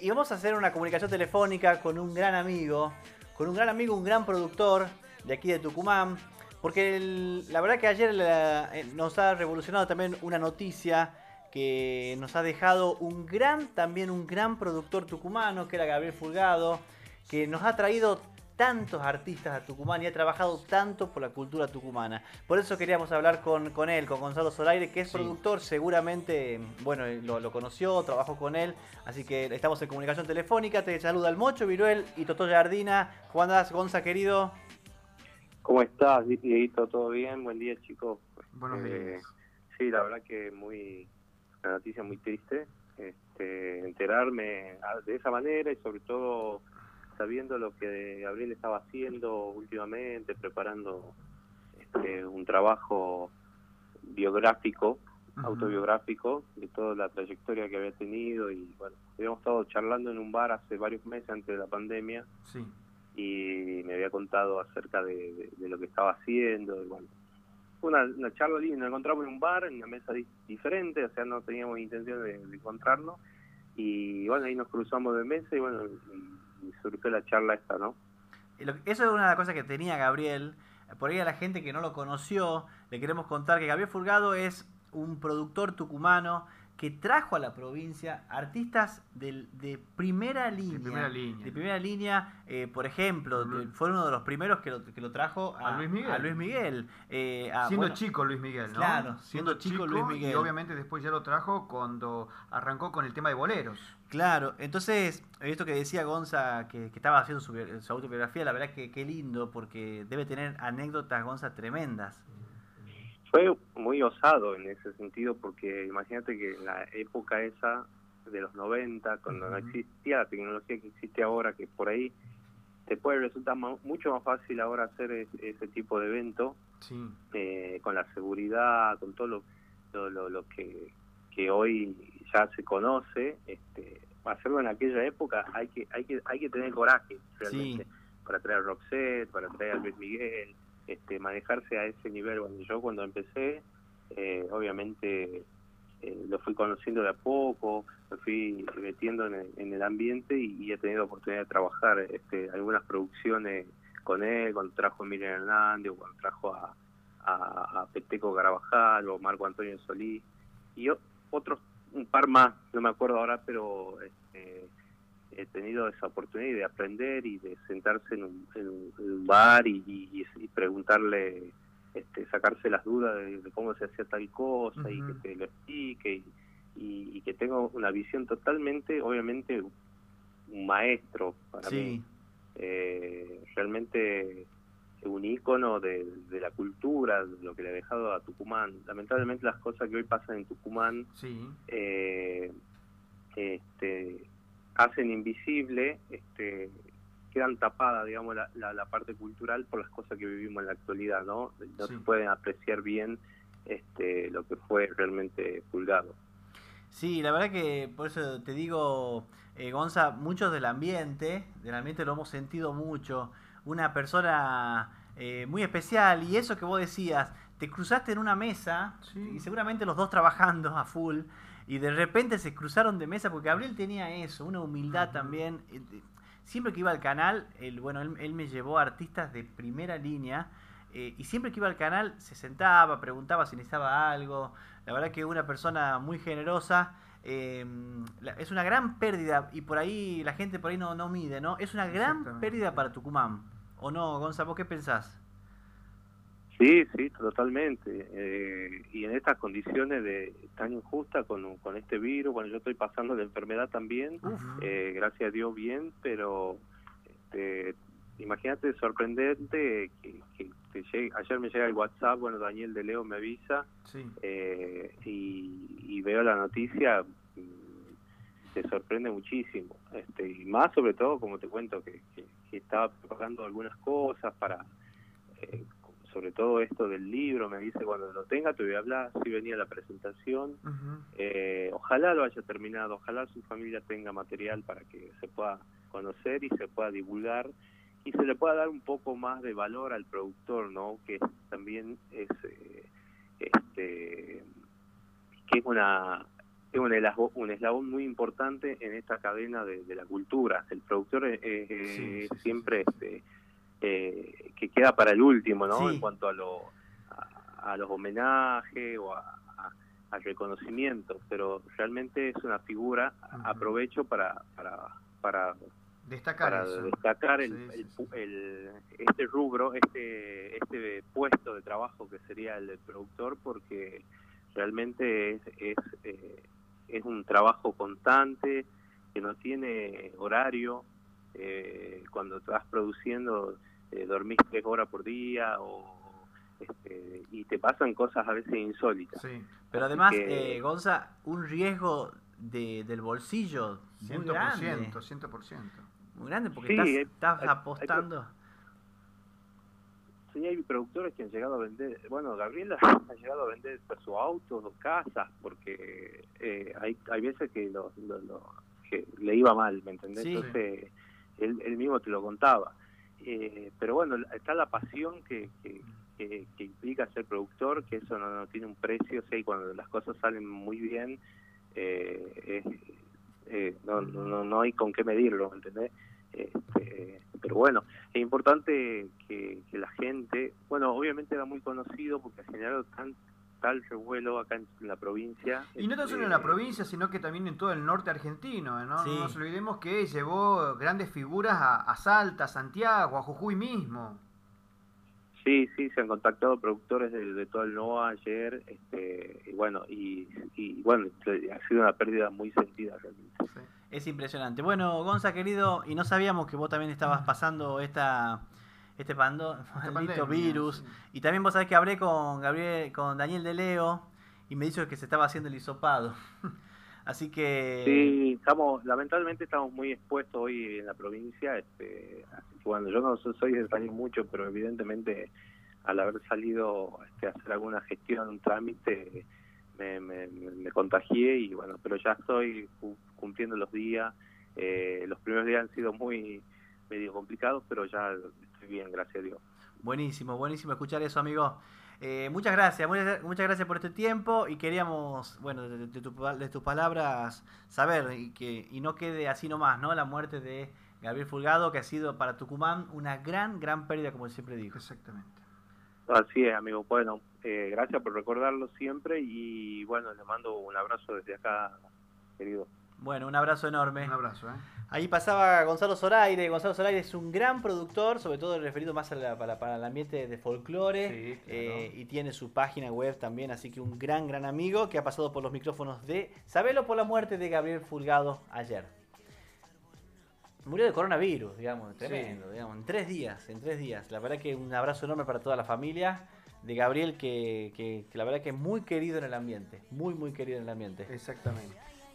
Y vamos a hacer una comunicación telefónica con un gran amigo, con un gran amigo, un gran productor de aquí de Tucumán, porque la verdad que ayer eh, nos ha revolucionado también una noticia que nos ha dejado un gran, también un gran productor tucumano, que era Gabriel Fulgado, que nos ha traído tantos artistas a Tucumán y ha trabajado tanto por la cultura tucumana. Por eso queríamos hablar con, con él, con Gonzalo Solaire, que es productor, seguramente, bueno, lo, conoció, trabajó con él, así que estamos en comunicación telefónica. Te saluda el Mocho, Viruel y Toto Jardina. ¿Cómo andás, Gonza, querido? ¿Cómo estás, Dieguito? ¿Todo bien? Buen día, chicos. Buenos eh, días. Sí, la verdad que muy una noticia muy triste este, enterarme de esa manera y sobre todo sabiendo lo que Gabriel estaba haciendo últimamente, preparando este, un trabajo biográfico, autobiográfico, de toda la trayectoria que había tenido y bueno, habíamos estado charlando en un bar hace varios meses antes de la pandemia y me había contado acerca de, lo que estaba haciendo y bueno, una, una charla linda, nos encontramos en un bar, en una mesa diferente, o sea, no teníamos intención de, encontrarnos y bueno, ahí nos cruzamos de mesa y bueno, surgió la charla esta, ¿no? Eso es una de las cosas que tenía Gabriel. Por ahí a la gente que no lo conoció, le queremos contar que Gabriel Fulgado es un productor tucumano que trajo a la provincia artistas de, de primera línea. De primera línea. De primera línea, eh, por ejemplo, fue uno de los primeros que lo, que lo trajo a, Luis Miguel. A Luis Miguel eh, siendo chico Luis Miguel, ¿no? Claro, siendo, chico, Luis Miguel. Y obviamente después ya lo trajo cuando arrancó con el tema de boleros. Claro, entonces, esto que decía Gonza, que, estaba haciendo su, su, autobiografía, la verdad que qué lindo, porque debe tener anécdotas, Gonza, tremendas fue muy osado en ese sentido porque imagínate que en la época esa de los 90, cuando no existía la tecnología que existe ahora, que por ahí te puede resultar mucho más fácil ahora hacer ese tipo de evento, eh, con la seguridad, con todo lo, lo, lo, que, que hoy ya se conoce, este, hacerlo en aquella época hay que hay que hay que tener coraje realmente para traer a Roxette, para traer a Luis Miguel, este, manejarse a ese nivel. Bueno, yo cuando empecé, eh, obviamente eh, lo fui conociendo de a poco, me fui metiendo en el, ambiente y, he tenido oportunidad de trabajar este, algunas producciones con él, cuando trajo a Miriam Hernández, o cuando trajo a, a, Peteco Carabajal o Marco Antonio Solís, y otros, un par más, no me acuerdo ahora, pero este, he tenido esa oportunidad de aprender y de sentarse en un, bar y, preguntarle, este, sacarse las dudas de, cómo se hacía tal cosa y que te lo explique y, que tengo una visión totalmente, obviamente, un maestro para mí. Eh, realmente un ícono de, la cultura, de lo que le ha dejado a Tucumán. Lamentablemente las cosas que hoy pasan en Tucumán eh, este, hacen invisible, este, quedan tapadas, digamos, la, la, parte cultural por las cosas que vivimos en la actualidad, ¿no? No se pueden apreciar bien este, lo que fue realmente pulgado. Sí, la verdad que por eso te digo, eh, Gonza, muchos del ambiente, del ambiente lo hemos sentido mucho. Una persona eh, muy especial y eso que vos decías, te cruzaste en una mesa y seguramente los dos trabajando a full y de repente se cruzaron de mesa porque Gabriel tenía eso, una humildad también. Eh, siempre que iba al canal, él, bueno, él, me llevó a artistas de primera línea eh, y siempre que iba al canal se sentaba, preguntaba si necesitaba algo. La verdad que una persona muy generosa. Em, es una gran pérdida y por ahí la gente por ahí no, no mide, ¿no? Es una gran pérdida para Tucumán. ¿O no, Gonzalo? ¿Qué pensás? Sí, sí, totalmente. Eh, y en estas condiciones de tan injustas con, con este virus, bueno, yo estoy pasando la enfermedad también, eh, gracias a Dios bien, pero este, imagínate sorprendente que, que ayer me llega el WhatsApp, bueno, Daniel de Leo me avisa eh, y, veo la noticia, mm, te sorprende muchísimo. Este, y más sobre todo, como te cuento, que, que, que estaba preparando algunas cosas para sobre todo esto del libro, me dice cuando lo tenga te voy a hablar, si venía la presentación, eh, ojalá lo haya terminado, ojalá su familia tenga material para que se pueda conocer y se pueda divulgar y se le pueda dar un poco más de valor al productor, ¿no? Que también es, eh, este, que es una, es un eslabón, un eslabón muy importante en esta cadena de, la cultura. El productor es, siempre este, eh, que queda para el último, ¿no? En cuanto a, lo, a, los homenajes o al reconocimiento, pero realmente es una figura, aprovecho para, para, para destacar, para destacar el, este rubro, este, este puesto de trabajo que sería el del productor, porque realmente es, es, eh, es un trabajo constante, que no tiene horario, eh, cuando estás produciendo eh, dormís tres horas por día o este, y te pasan cosas a veces insólitas. Sí. Pero además, eh, Gonza, un riesgo de, del bolsillo 100%, muy grande. 100%. Muy grande porque estás, apostando. sí, hay productores que han llegado a vender, bueno, Gabriela ha llegado a vender su auto o casas porque eh, hay, hay veces que, lo, que le iba mal, ¿me entendés? Entonces, él, mismo te lo contaba. Eh, pero bueno, está la pasión que, que, implica ser productor, que eso no, tiene un precio, o y cuando las cosas salen muy bien, eh, eh, no, no, no hay con qué medirlo, ¿entendés? Este, pero bueno, es importante que, que, la gente, bueno, obviamente era muy conocido porque ha generado tan, tal revuelo acá en, la provincia. Y no tan solo en la este, provincia, sino que también en todo el norte argentino. ¿no? No nos olvidemos que llevó grandes figuras a, Salta, a Santiago, a Jujuy mismo. Sí, sí, se han contactado productores de, todo el NOA ayer, este, y bueno, y, bueno, ha sido una pérdida muy sentida realmente. Es impresionante. Bueno, Gonza, querido, y no sabíamos que vos también estabas pasando esta este pando, maldito virus. Y también vos sabés que hablé con Gabriel, con Daniel de Leo y me dijo que se estaba haciendo el hisopado. Así que... Sí, estamos, lamentablemente estamos muy expuestos hoy en la provincia. Este, bueno, yo no soy de salir mucho, pero evidentemente al haber salido este, a hacer alguna gestión, un trámite, me, me, me, contagié y bueno, pero ya estoy cumpliendo los días. Eh, los primeros días han sido muy medio complicados, pero ya bien, gracias a Dios. Buenísimo, buenísimo escuchar eso, amigo. Eh, muchas gracias, muchas, gracias por este tiempo y queríamos, bueno, de, de, tus palabras saber y que y no quede así nomás, ¿no? La muerte de Gabriel Fulgado, que ha sido para Tucumán una gran, gran pérdida, como siempre dijo. Exactamente. Así es, amigo. Bueno, eh, gracias por recordarlo siempre y bueno, le mando un abrazo desde acá, querido. Bueno, un abrazo enorme. Un abrazo, ¿eh? Ahí pasaba Gonzalo Zoraire. Gonzalo Zoraire es un gran productor, sobre todo referido más para, el ambiente de folclore. Eh, y tiene su página web también, así que un gran, gran amigo que ha pasado por los micrófonos de Sabelo por la muerte de Gabriel Fulgado ayer. Murió de coronavirus, digamos, tremendo, digamos, en tres días, en tres días. La verdad que un abrazo enorme para toda la familia de Gabriel, que, que la verdad que es muy querido en el ambiente, muy, muy querido en el ambiente. Exactamente.